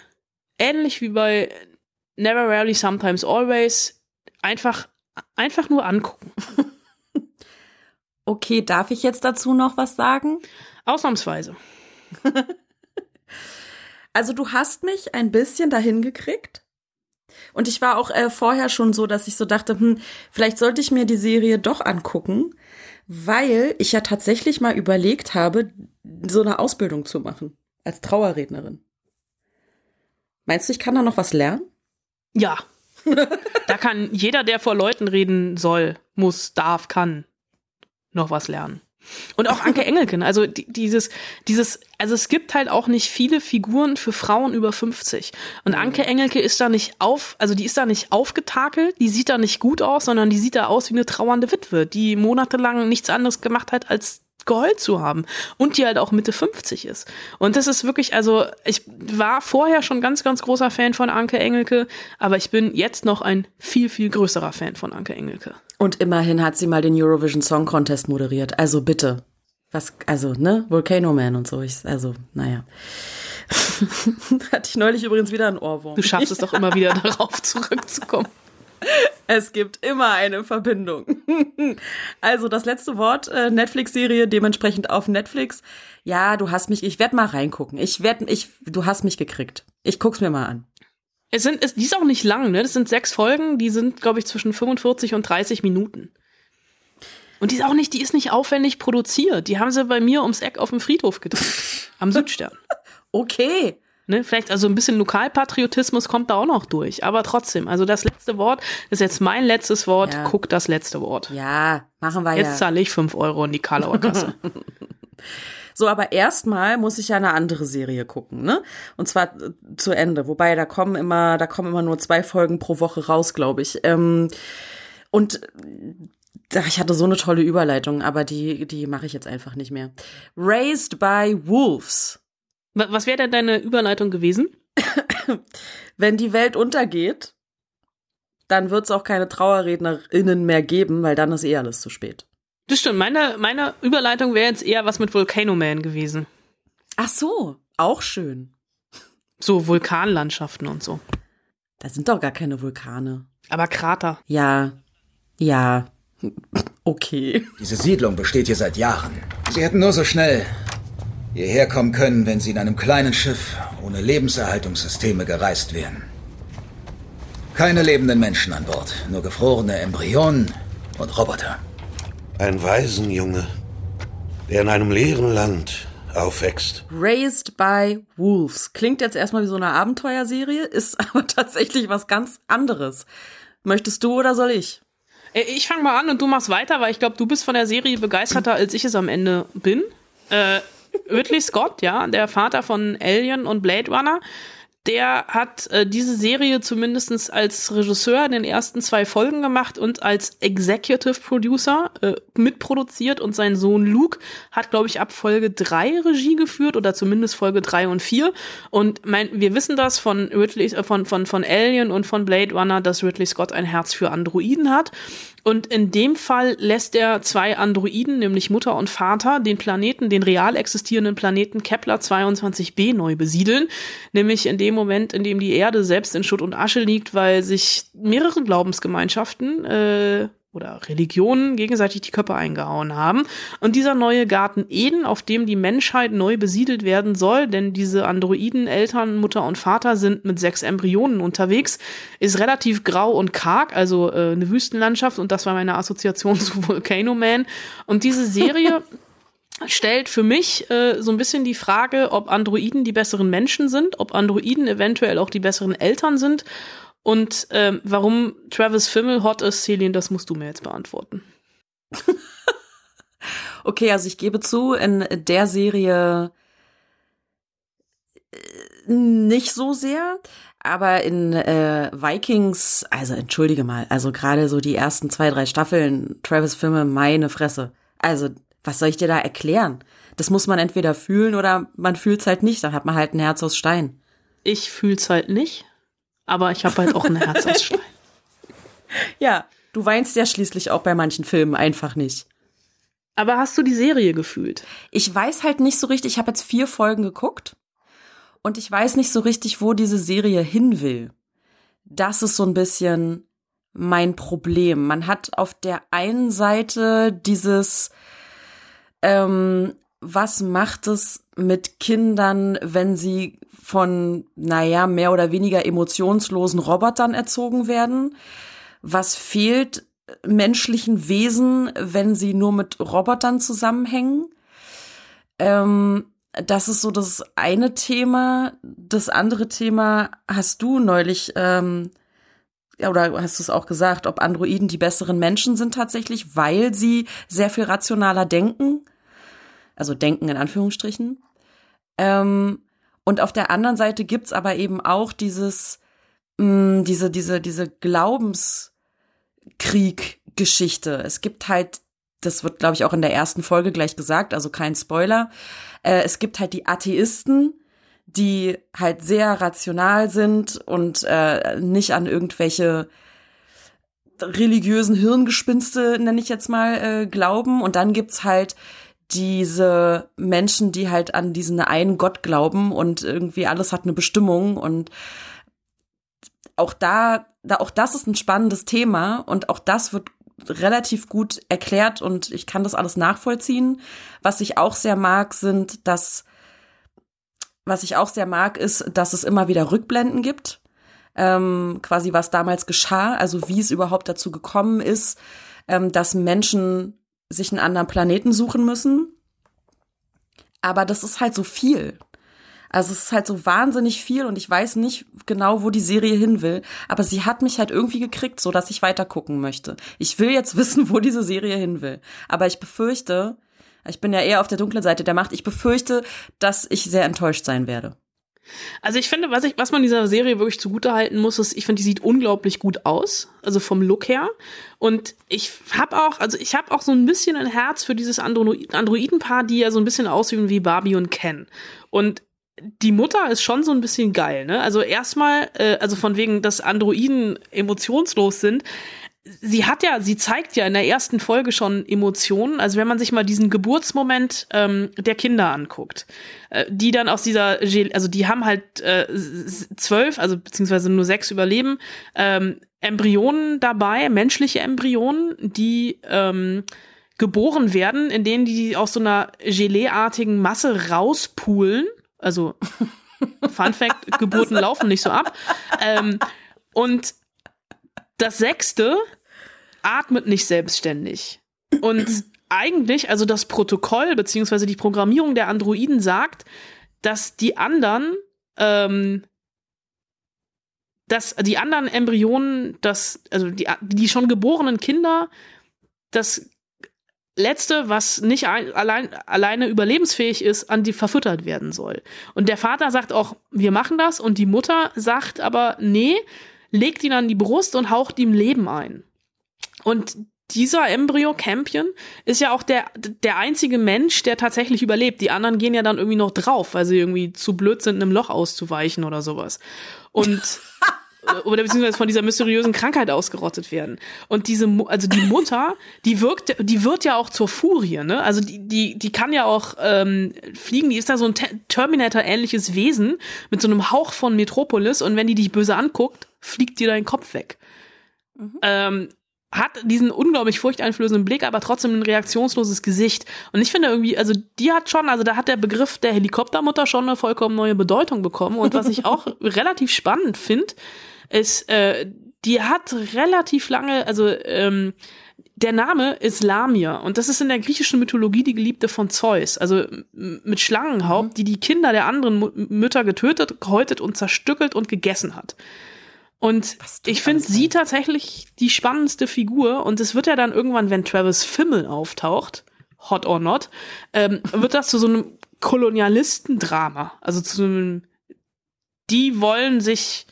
ähnlich wie bei Never Rarely, Sometimes Always, einfach, einfach nur angucken. [laughs] Okay, darf ich jetzt dazu noch was sagen? Ausnahmsweise. [laughs] Also du hast mich ein bisschen dahin gekriegt. Und ich war auch äh, vorher schon so, dass ich so dachte, hm, vielleicht sollte ich mir die Serie doch angucken, weil ich ja tatsächlich mal überlegt habe, so eine Ausbildung zu machen als Trauerrednerin. Meinst du, ich kann da noch was lernen? Ja. da kann jeder, der vor Leuten reden soll, muss, darf, kann noch was lernen. Und auch Anke Engelken, also die, dieses, dieses, also es gibt halt auch nicht viele Figuren für Frauen über 50. Und Anke Engelke ist da nicht auf, also die ist da nicht aufgetakelt, die sieht da nicht gut aus, sondern die sieht da aus wie eine trauernde Witwe, die monatelang nichts anderes gemacht hat, als geheult zu haben und die halt auch Mitte 50 ist. Und das ist wirklich, also ich war vorher schon ganz, ganz großer Fan von Anke Engelke, aber ich bin jetzt noch ein viel, viel größerer Fan von Anke Engelke. Und immerhin hat sie mal den Eurovision Song Contest moderiert. Also bitte. Was, also, ne? Volcano Man und so. Ich, also, naja. [laughs] Hatte ich neulich übrigens wieder einen Ohrwurm. Du schaffst es doch immer wieder darauf zurückzukommen. Es gibt immer eine Verbindung. [laughs] Also das letzte Wort, äh, Netflix-Serie, dementsprechend auf Netflix. Ja, du hast mich, ich werd mal reingucken. Ich werd, ich, du hast mich gekriegt. Ich guck's mir mal an. Es sind, es, die ist auch nicht lang, ne? Das sind sechs Folgen, die sind, glaube ich, zwischen 45 und 30 Minuten. Und die ist auch nicht, die ist nicht aufwendig produziert. Die haben sie bei mir ums Eck auf dem Friedhof gedreht. am Südstern. [laughs] Okay. Ne, vielleicht also ein bisschen Lokalpatriotismus kommt da auch noch durch, aber trotzdem, also das letzte Wort ist jetzt mein letztes Wort. Ja. Guck das letzte Wort. Ja, machen wir Jetzt ja. zahle ich fünf Euro in die Karlauer Kasse. [laughs] [laughs] So, aber erstmal muss ich ja eine andere Serie gucken, ne? Und zwar äh, zu Ende. Wobei da kommen immer, da kommen immer nur zwei Folgen pro Woche raus, glaube ich. Ähm, und äh, ich hatte so eine tolle Überleitung, aber die, die mache ich jetzt einfach nicht mehr. Raised by Wolves. Wa- Was wäre denn deine Überleitung gewesen? [coughs] Wenn die Welt untergeht, dann wird es auch keine TrauerrednerInnen mehr geben, weil dann ist eh alles zu spät. Das stimmt, meine, meine Überleitung wäre jetzt eher was mit Volcano Man gewesen. Ach so, auch schön. So Vulkanlandschaften und so. Da sind doch gar keine Vulkane. Aber Krater. Ja, ja, okay. Diese Siedlung besteht hier seit Jahren. Sie hätten nur so schnell hierher kommen können, wenn sie in einem kleinen Schiff ohne Lebenserhaltungssysteme gereist wären. Keine lebenden Menschen an Bord, nur gefrorene Embryonen und Roboter. Ein Waisenjunge, der in einem leeren Land aufwächst. Raised by Wolves. Klingt jetzt erstmal wie so eine Abenteuerserie, ist [laughs] aber tatsächlich was ganz anderes. Möchtest du oder soll ich? Äh, Ich fange mal an und du machst weiter, weil ich glaube, du bist von der Serie begeisterter, als ich es am Ende bin. Äh, Ridley Scott, ja, der Vater von Alien und Blade Runner, der hat äh, diese Serie zumindest als Regisseur in den ersten zwei Folgen gemacht und als Executive Producer äh, mitproduziert und sein Sohn Luke hat, glaube ich, ab Folge drei Regie geführt oder zumindest Folge drei und vier. Und mein, wir wissen das von Ridley, äh, von, von, von Alien und von Blade Runner, dass Ridley Scott ein Herz für Androiden hat. Und in dem Fall lässt er zwei Androiden, nämlich Mutter und Vater, den Planeten, den real existierenden Planeten Kepler 22b neu besiedeln. Nämlich in dem Moment, in dem die Erde selbst in Schutt und Asche liegt, weil sich mehrere Glaubensgemeinschaften äh, oder Religionen gegenseitig die Köpfe eingehauen haben. Und dieser neue Garten Eden, auf dem die Menschheit neu besiedelt werden soll, denn diese Androiden, Eltern, Mutter und Vater sind mit sechs Embryonen unterwegs, ist relativ grau und karg, also äh, eine Wüstenlandschaft und das war meine Assoziation [laughs] zu Volcano Man. Und diese Serie [laughs] stellt für mich äh, so ein bisschen die Frage, ob Androiden die besseren Menschen sind, ob Androiden eventuell auch die besseren Eltern sind und ähm, warum Travis Fimmel hot ist, Celine, das musst du mir jetzt beantworten. [laughs] Okay, also ich gebe zu, in der Serie äh, nicht so sehr, aber in äh, Vikings, also entschuldige mal, also gerade so die ersten zwei, drei Staffeln, Travis Fimmel, meine Fresse. Also, was soll ich dir da erklären? Das muss man entweder fühlen oder man fühlt's halt nicht, dann hat man halt ein Herz aus Stein. Ich fühl's halt nicht, aber ich habe halt auch ein Herz aus Stein. [laughs] Ja, du weinst ja schließlich auch bei manchen Filmen einfach nicht. Aber hast du die Serie gefühlt? Ich weiß halt nicht so richtig, ich habe jetzt vier Folgen geguckt und ich weiß nicht so richtig, wo diese Serie hin will. Das ist so ein bisschen, mein Problem. Man hat auf der einen Seite dieses, ähm, was macht es mit Kindern, wenn sie von, naja, mehr oder weniger emotionslosen Robotern erzogen werden? Was fehlt menschlichen Wesen, wenn sie nur mit Robotern zusammenhängen? Ähm, das ist so das eine Thema. Das andere Thema hast du neulich, ähm, oder hast du es auch gesagt, ob Androiden die besseren Menschen sind tatsächlich, weil sie sehr viel rationaler denken. Also denken in Anführungsstrichen. Ähm, und auf der anderen Seite gibt's aber eben auch dieses, mh, diese, diese, diese Glaubenskrieg-Geschichte. Es gibt halt das wird, glaube ich, auch in der ersten Folge gleich gesagt, also kein Spoiler. Äh, es gibt halt die Atheisten, die halt sehr rational sind und äh, nicht an irgendwelche religiösen Hirngespinste, nenne ich jetzt mal, äh, glauben. Und dann gibt's halt diese Menschen, die halt an diesen einen Gott glauben und irgendwie alles hat eine Bestimmung und auch da, da auch das ist ein spannendes Thema und auch das wird relativ gut erklärt und ich kann das alles nachvollziehen. Was ich auch sehr mag, sind, dass, was ich auch sehr mag, ist, dass es immer wieder Rückblenden gibt. Ähm, quasi was damals geschah, also wie es überhaupt dazu gekommen ist, ähm, dass Menschen sich einen anderen Planeten suchen müssen. Aber das ist halt so viel. Also es ist halt so wahnsinnig viel und ich weiß nicht genau, wo die Serie hin will, aber sie hat mich halt irgendwie gekriegt, so dass ich weiter gucken möchte. Ich will jetzt [laughs] wissen, wo diese Serie hin will, aber ich befürchte, ich bin ja eher auf der dunklen Seite der Macht, ich befürchte, dass ich sehr enttäuscht sein werde. Also ich finde, was ich, was man dieser Serie wirklich zugutehalten muss, ist, ich finde, die sieht unglaublich gut aus, also vom Look her. Und ich habe auch, also ich habe auch so ein bisschen ein Herz für dieses Andro Androidenpaar, die ja so ein bisschen aussehen wie Barbie und Ken. Und die Mutter ist schon so ein bisschen geil, ne? Also erstmal, äh, also von wegen, dass Androiden emotionslos sind. Sie hat ja, sie zeigt ja in der ersten Folge schon Emotionen. Also wenn man sich mal diesen Geburtsmoment ähm, der Kinder anguckt, äh, die dann aus dieser, also die haben halt äh, zwölf, also beziehungsweise nur sechs überleben, ähm, Embryonen dabei, menschliche Embryonen, die ähm, geboren werden, in denen die aus so einer Geleeartigen Masse rauspulen also, [laughs] Fun Fact, Geburten laufen nicht so ab. Ähm, und das sechste atmet nicht selbstständig. Und [clears throat] eigentlich, also das Protokoll beziehungsweise die Programmierung der Androiden sagt, dass die anderen, ähm, dass die anderen Embryonen, das, also die, die schon geborenen Kinder, das Letzte, was nicht ein, allein, alleine überlebensfähig ist, an die verfüttert werden soll. Und der Vater sagt auch, wir machen das. Und die Mutter sagt aber, nee, legt ihn an die Brust und haucht ihm Leben ein. Und dieser Embryo Campion ist ja auch der, der einzige Mensch, der tatsächlich überlebt. Die anderen gehen ja dann irgendwie noch drauf, weil sie irgendwie zu blöd sind, einem Loch auszuweichen oder sowas. Und [laughs] oder beziehungsweise von dieser mysteriösen Krankheit ausgerottet werden. Und diese, also die Mutter, die wirkt, die wird ja auch zur Furie, ne? Also die, die, die kann ja auch ähm, fliegen, die ist da so ein Terminator-ähnliches Wesen mit so einem Hauch von Metropolis und wenn die dich böse anguckt, fliegt dir dein Kopf weg. Mhm. Ähm, hat diesen unglaublich furchteinflößenden Blick, aber trotzdem ein reaktionsloses Gesicht. Und ich finde irgendwie, also die hat schon, also da hat der Begriff der Helikoptermutter schon eine vollkommen neue Bedeutung bekommen. Und was ich auch [laughs] relativ spannend finde, ist, äh, die hat relativ lange, also ähm, der Name ist Lamia und das ist in der griechischen Mythologie die Geliebte von Zeus, also mit Schlangenhaupt, mhm. die die Kinder der anderen Mütter getötet, gehäutet und zerstückelt und gegessen hat. Und ich finde sie tatsächlich die spannendste Figur und es wird ja dann irgendwann, wenn Travis Fimmel auftaucht, hot or not, ähm, [laughs] wird das zu so einem Kolonialistendrama, also zu einem, die wollen sich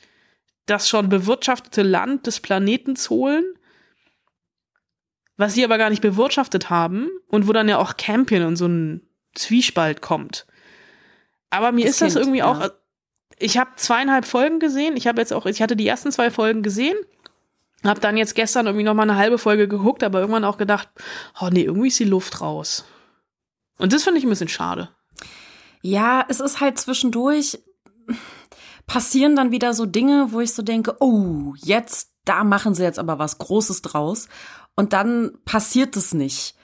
das schon bewirtschaftete Land des Planetens holen, was sie aber gar nicht bewirtschaftet haben und wo dann ja auch Campion und so ein Zwiespalt kommt. Aber mir das ist das irgendwie ja. auch. Ich habe zweieinhalb Folgen gesehen. Ich habe jetzt auch, ich hatte die ersten zwei Folgen gesehen, habe dann jetzt gestern irgendwie noch mal eine halbe Folge geguckt, aber irgendwann auch gedacht, oh nee, irgendwie ist die Luft raus. Und das finde ich ein bisschen schade. Ja, es ist halt zwischendurch passieren dann wieder so Dinge, wo ich so denke, oh, jetzt da machen sie jetzt aber was Großes draus. Und dann passiert es nicht.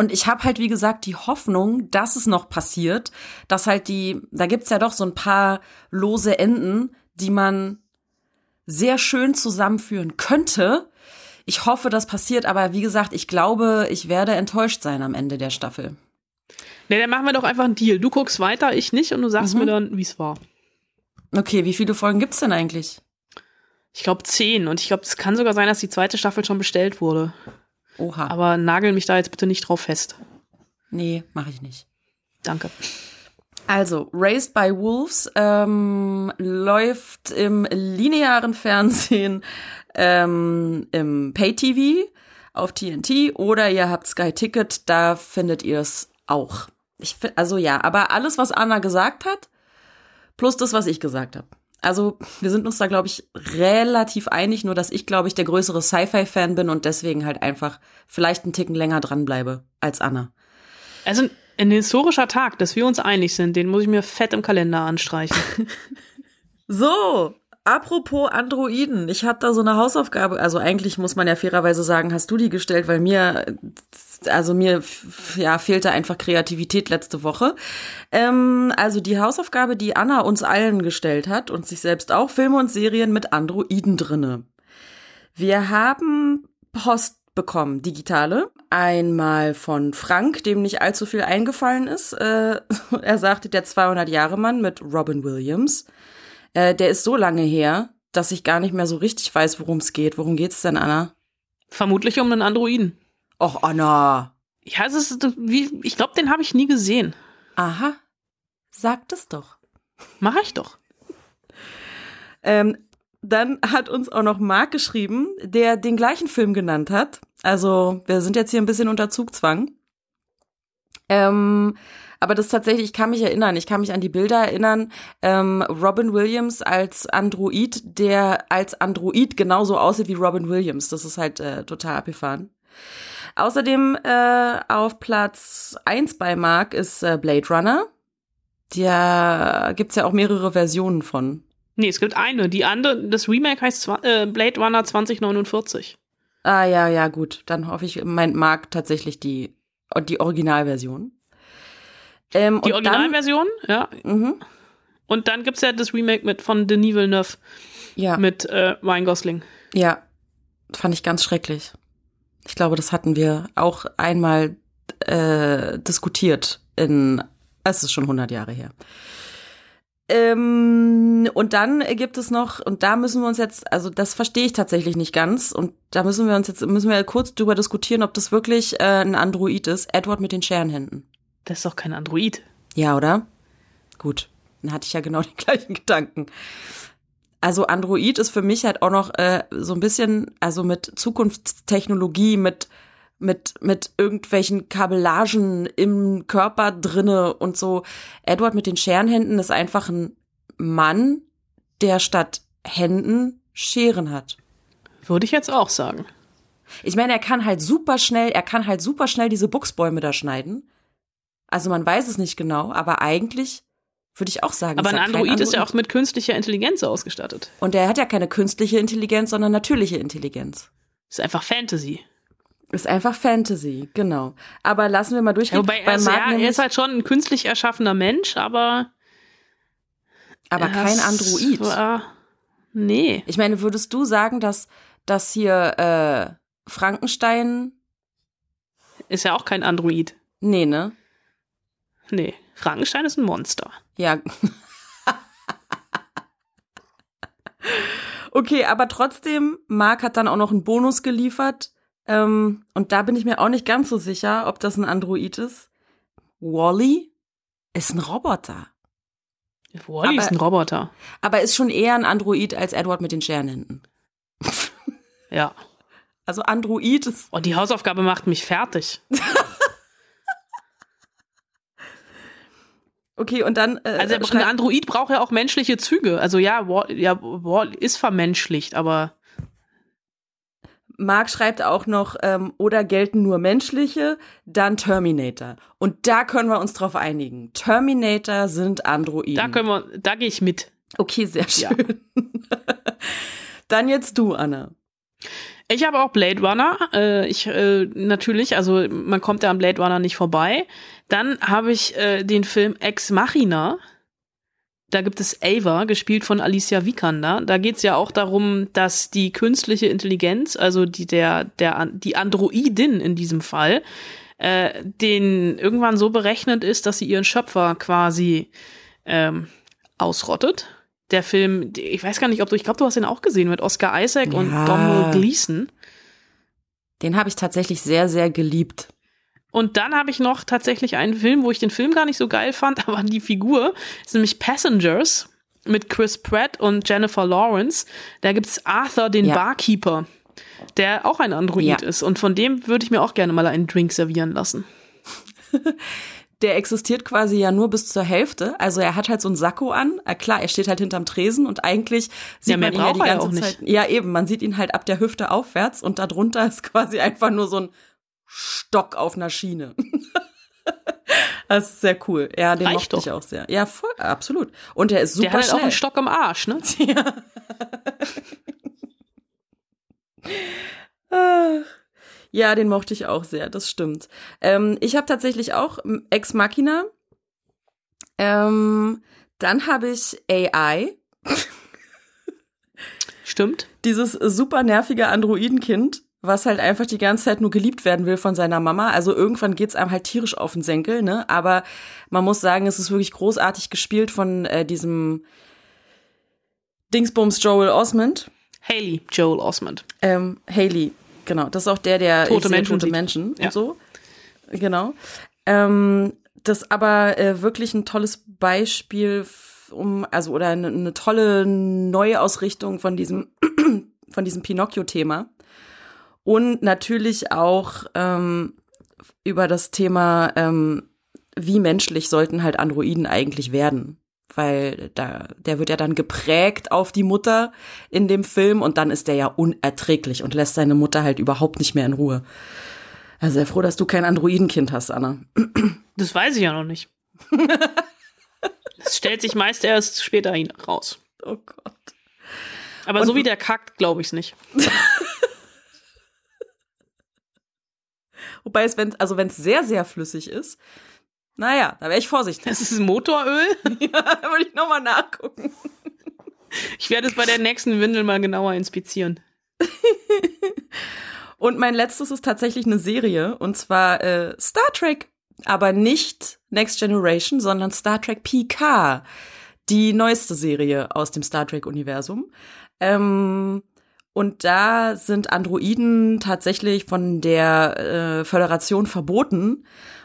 Und ich habe halt, wie gesagt, die Hoffnung, dass es noch passiert, dass halt die, da gibt's ja doch so ein paar lose Enden, die man sehr schön zusammenführen könnte. Ich hoffe, das passiert, aber wie gesagt, ich glaube, ich werde enttäuscht sein am Ende der Staffel. Ne, dann machen wir doch einfach einen Deal. Du guckst weiter, ich nicht und du sagst Mhm. mir dann, wie es war. Okay, wie viele Folgen gibt's denn eigentlich? Ich glaube zehn und ich glaube, es kann sogar sein, dass die zweite Staffel schon bestellt wurde. Oha. Aber nagel mich da jetzt bitte nicht drauf fest. Nee, mache ich nicht. Danke. Also, Raised by Wolves ähm, läuft im linearen Fernsehen, ähm, im Pay-TV auf TNT oder ihr habt Sky Ticket, da findet ihr es auch. Ich also ja, aber alles, was Anna gesagt hat, plus das, was ich gesagt habe. Also wir sind uns da, glaube ich, relativ einig, nur dass ich, glaube ich, der größere Sci-Fi-Fan bin und deswegen halt einfach vielleicht einen Ticken länger dranbleibe als Anna. Also ein historischer Tag, dass wir uns einig sind, den muss ich mir fett im Kalender anstreichen. [laughs] So, apropos Androiden, ich habe da so eine Hausaufgabe, also eigentlich muss man ja fairerweise sagen, hast du die gestellt, weil mir, also mir, ja, fehlte einfach Kreativität letzte Woche. Ähm, also die Hausaufgabe, die Anna uns allen gestellt hat und sich selbst auch, Filme und Serien mit Androiden drinne. Wir haben Post bekommen, digitale. Einmal von Frank, dem nicht allzu viel eingefallen ist. Äh, [laughs] er sagte, der 200-Jahre-Mann mit Robin Williams. Äh, der ist so lange her, dass ich gar nicht mehr so richtig weiß, worum es geht. Worum geht's denn, Anna? Vermutlich um einen Androiden. Och, Anna. Ja, es ist wie, ich glaube, den habe ich nie gesehen. Aha. Sagt es doch. Mach ich doch. Ähm, dann hat uns auch noch Marc geschrieben, der den gleichen Film genannt hat. Also, wir sind jetzt hier ein bisschen unter Zugzwang. Ähm, aber das tatsächlich, ich kann mich erinnern, ich kann mich an die Bilder erinnern. Ähm, Robin Williams als Android, der als Android genauso aussieht wie Robin Williams. Das ist halt äh, total abgefahren. Außerdem äh, auf Platz eins bei Mark ist äh, Blade Runner. Da gibt's ja auch mehrere Versionen von. Nee, es gibt eine. Die andere, das Remake heißt äh, Blade Runner 2049. Ah ja, ja, gut. Dann hoffe ich, meint Mark tatsächlich die, die Originalversion. Ähm, Die und dann- Originalversion, ja. Mhm. Und dann gibt's ja das Remake mit von Denis Villeneuve Ja, mit äh, Ryan Gosling. ja, fand ich ganz schrecklich. Ich glaube, das hatten wir auch einmal äh, diskutiert in, es ist schon 100 Jahre her. Ähm, und dann gibt es noch, und da müssen wir uns jetzt, also das verstehe ich tatsächlich nicht ganz, und da müssen wir uns jetzt, müssen wir kurz drüber diskutieren, ob das wirklich äh, ein Android ist. Edward mit den Scherenhänden. Das ist doch kein Android. Ja, oder? Gut, dann hatte ich ja genau [laughs] den gleichen Gedanken. Also Android ist für mich halt auch noch äh, so ein bisschen, also mit Zukunftstechnologie, mit mit mit irgendwelchen Kabellagen im Körper drinne und so. Edward mit den Scherenhänden ist einfach ein Mann, der statt Händen Scheren hat. Würde ich jetzt auch sagen. Ich meine, er kann halt super schnell, er kann halt super schnell diese Buchsbäume da schneiden. Also man weiß es nicht genau, aber eigentlich würde ich auch sagen. Aber ist ein er kein Android ist ja auch mit künstlicher Intelligenz ausgestattet. Und er hat ja keine künstliche Intelligenz, sondern natürliche Intelligenz. Ist einfach Fantasy. Ist einfach Fantasy, genau. Aber lassen wir mal durchgehen. Ja, wobei, Bei also, Mark ja, er ist halt schon ein künstlich erschaffener Mensch, aber. aber kein Android. War, nee. Ich meine, würdest du sagen, dass, dass hier äh, Frankenstein. Ist ja auch kein Android. Nee, ne? Nee. Frankenstein ist ein Monster. Ja. okay, aber trotzdem, Mark hat dann auch noch einen Bonus geliefert. Ähm, und da bin ich mir auch nicht ganz so sicher, ob das ein Android ist. Wally ist ein Roboter. Wally ist Aber- ein Roboter. Aber ist schon eher ein Android als Edward mit den Scherenhänden. Ja. Also Android ist. Oh, die Hausaufgabe macht mich fertig. [laughs] Okay, und dann. Äh, Also ein Android braucht ja auch menschliche Züge. Also ja, Wall, ja, Wall ist vermenschlicht, aber Mark schreibt auch noch, ähm, oder gelten nur menschliche, dann Terminator. Und da können wir uns drauf einigen. Terminator sind Androiden. da können wir, da gehe ich mit. Okay, sehr Ja. schön. [laughs] Dann jetzt du, Anna. Ich habe auch Blade Runner. Äh, ich äh, natürlich, also man kommt ja am Blade Runner nicht vorbei. Dann habe ich äh, den Film Ex Machina. Da gibt es Ava, gespielt von Alicia Vikander. Da geht es ja auch darum, dass die künstliche Intelligenz, also die der der die Androidin in diesem Fall, äh, den irgendwann so berechnet ist, dass sie ihren Schöpfer quasi ähm, ausrottet der Film, ich weiß gar nicht, ob du, ich glaube, du hast ihn auch gesehen mit Oscar Isaac Ja. und Domhnall Gleeson. Den habe ich tatsächlich sehr, sehr geliebt. Und dann habe ich noch tatsächlich einen Film, wo ich den Film gar nicht so geil fand, [laughs] aber die Figur ist nämlich Passengers mit Chris Pratt und Jennifer Lawrence. Da gibt's Arthur, den Ja. Barkeeper, der auch ein Android Ja. ist. Und von dem würde ich mir auch gerne mal einen Drink servieren lassen. [laughs] Der existiert quasi ja nur bis zur Hälfte. Also er hat halt so ein Sakko an. Äh, klar, er steht halt hinterm Tresen und eigentlich sieht Ja, man ihn ja die ja ganze auch nicht. Zeit. Ja, eben, man sieht ihn halt ab der Hüfte aufwärts und darunter ist quasi einfach nur so ein Stock auf einer Schiene. [laughs] das ist sehr cool. Ja, den Reicht mochte ich doch. auch sehr. Ja, voll, absolut. Und er ist super der hat halt auch einen Stock im Arsch, ne? [laughs] [laughs] Ach. Ja, den mochte ich auch sehr, das stimmt. Ähm, ich habe tatsächlich auch Ex Machina. Ähm, dann habe ich AI, Stimmt. dieses super nervige Androidenkind, was halt einfach die ganze Zeit nur geliebt werden will von seiner Mama. Also irgendwann geht's einem halt tierisch auf den Senkel, ne? Aber man muss sagen, es ist wirklich großartig gespielt von äh, diesem Dingsbums Joel Osmond. Haley Joel Osmond. Ähm, Haley, genau. Das ist auch der, der Tote Menschen tote. Menschen Ja. und so. Genau. Ähm, das aber äh, wirklich ein tolles Beispiel um, also oder eine, eine tolle Neuausrichtung von diesem [clears throat] von diesem Pinocchio-Thema. Und natürlich auch ähm, über das Thema, ähm, wie menschlich sollten halt Androiden eigentlich werden. Weil da, der wird ja dann geprägt auf die Mutter in dem Film und dann ist der ja unerträglich und lässt seine Mutter halt überhaupt nicht mehr in Ruhe. Also sehr froh, dass du kein Androidenkind hast, Anna. [clears throat] Das weiß ich ja noch nicht. [laughs] Das stellt sich meist erst später raus. Oh Gott. Aber Und- so wie der kackt, glaube ich's nicht. [laughs] Wobei es, wenn, also wenn es sehr, sehr flüssig ist, naja, da wäre ich vorsichtig. Das ist Motoröl. [laughs] ja, da würde ich nochmal nachgucken. Ich werde es bei der nächsten Windel mal genauer inspizieren. [laughs] Und mein letztes ist tatsächlich eine Serie, und zwar äh, Star Trek. Aber nicht Next Generation, sondern Star Trek PK. Die neueste Serie aus dem Star Trek-Universum. Ähm, und da sind Androiden tatsächlich von der äh, Föderation verboten.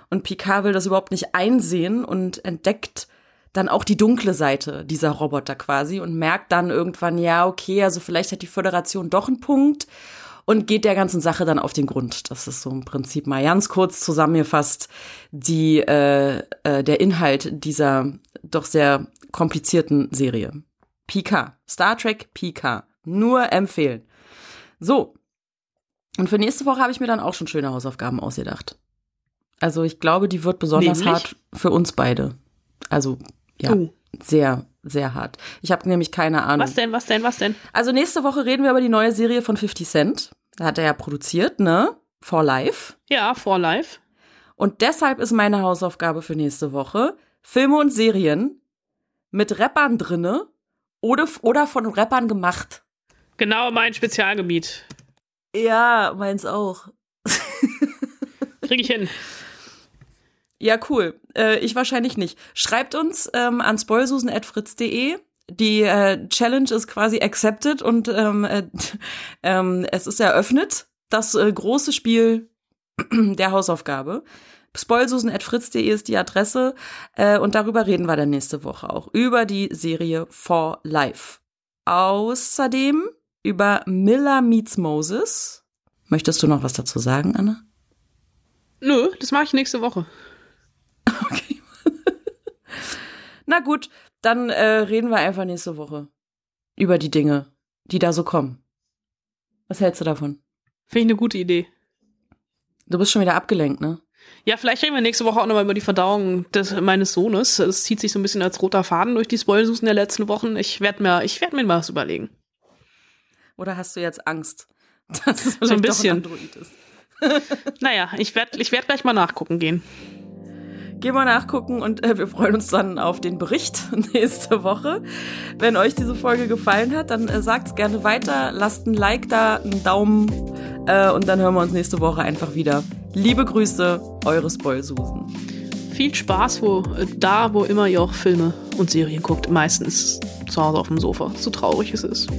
Und Picard will das überhaupt nicht einsehen und entdeckt dann auch die dunkle Seite dieser Roboter quasi und merkt dann irgendwann, ja, okay, also vielleicht hat die Föderation doch einen Punkt und geht der ganzen Sache dann auf den Grund. Das ist so im Prinzip mal ganz kurz zusammengefasst die, äh, äh, der Inhalt dieser doch sehr komplizierten Serie. Pika. Star Trek Pika. Nur empfehlen. So. Und für nächste Woche habe ich mir dann auch schon schöne Hausaufgaben ausgedacht. Also ich glaube, die wird besonders Nämlich? hart für uns beide. Also ja, Oh. sehr, sehr hart. Ich habe nämlich keine Ahnung. Was denn, was denn, was denn? Also nächste Woche reden wir über die neue Serie von 50 Cent. Da hat er ja produziert, ne? For Life. Ja, For Life. Und deshalb ist meine Hausaufgabe für nächste Woche Filme und Serien mit Rappern drinne oder, oder von Rappern gemacht. Genau mein Spezialgebiet. Ja, meins auch. [laughs] Krieg ich hin. Ja, cool. Äh, ich wahrscheinlich nicht. Schreibt uns ähm, an spoilsusen.fritz.de. Die äh, Challenge ist quasi accepted und ähm, äh, [laughs] ähm, es ist eröffnet. Das äh, große Spiel [clears throat] der Hausaufgabe. Spoilsusen.fritz.de ist die Adresse äh, und darüber reden wir dann nächste Woche auch. Über die Serie For Life. Außerdem über Miller Meets Moses. Möchtest du noch was dazu sagen, Anna? Nö, das mache ich nächste Woche. Na gut, dann äh, reden wir einfach nächste Woche über die Dinge, die da so kommen. Was hältst du davon? Finde ich eine gute Idee. Du bist schon wieder abgelenkt, ne? Ja, vielleicht reden wir nächste Woche auch nochmal über die Verdauung des, meines Sohnes. Das zieht sich so ein bisschen als roter Faden durch die Spoilsusen der letzten Wochen. Ich werde mir, ich werd mir mal was überlegen. Oder hast du jetzt Angst, dass es So ein bisschen. Android ist? [laughs] Naja, ich werde ich werd gleich mal nachgucken gehen. Geh mal nachgucken und äh, wir freuen uns dann auf den Bericht [laughs] nächste Woche. Wenn euch diese Folge gefallen hat, dann äh, sagt's gerne weiter, lasst ein Like da, einen Daumen äh, und dann hören wir uns nächste Woche einfach wieder. Liebe Grüße, eure Spoil-Susan. Viel Spaß, wo äh, da, wo immer ihr auch Filme und Serien guckt. Meistens zu Hause auf dem Sofa, so traurig es ist.